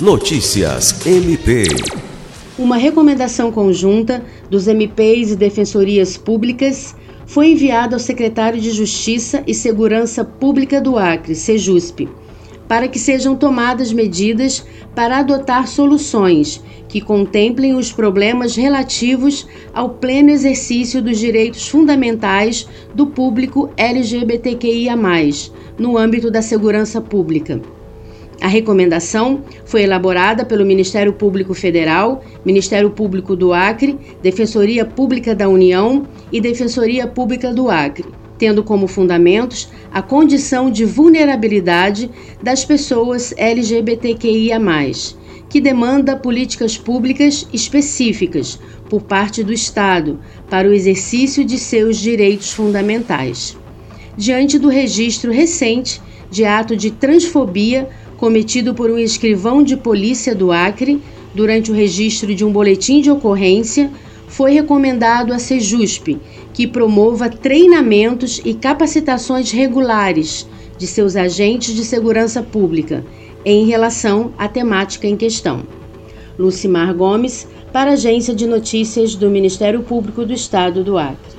Notícias MP. Uma recomendação conjunta dos MPs e defensorias públicas foi enviada ao secretário de Justiça e Segurança Pública do Acre, Sejusp, para que sejam tomadas medidas para adotar soluções que contemplem os problemas relativos ao pleno exercício dos direitos fundamentais do público LGBTQIA, no âmbito da segurança pública. A recomendação foi elaborada pelo Ministério Público Federal, Ministério Público do Acre, Defensoria Pública da União e Defensoria Pública do Acre, tendo como fundamentos a condição de vulnerabilidade das pessoas LGBTQIA, que demanda políticas públicas específicas por parte do Estado para o exercício de seus direitos fundamentais. Diante do registro recente de ato de transfobia cometido por um escrivão de polícia do Acre durante o registro de um boletim de ocorrência, foi recomendado à Sejusp que promova treinamentos e capacitações regulares de seus agentes de segurança pública em relação à temática em questão. Lucimar Gomes, para a Agência de Notícias do Ministério Público do Estado do Acre.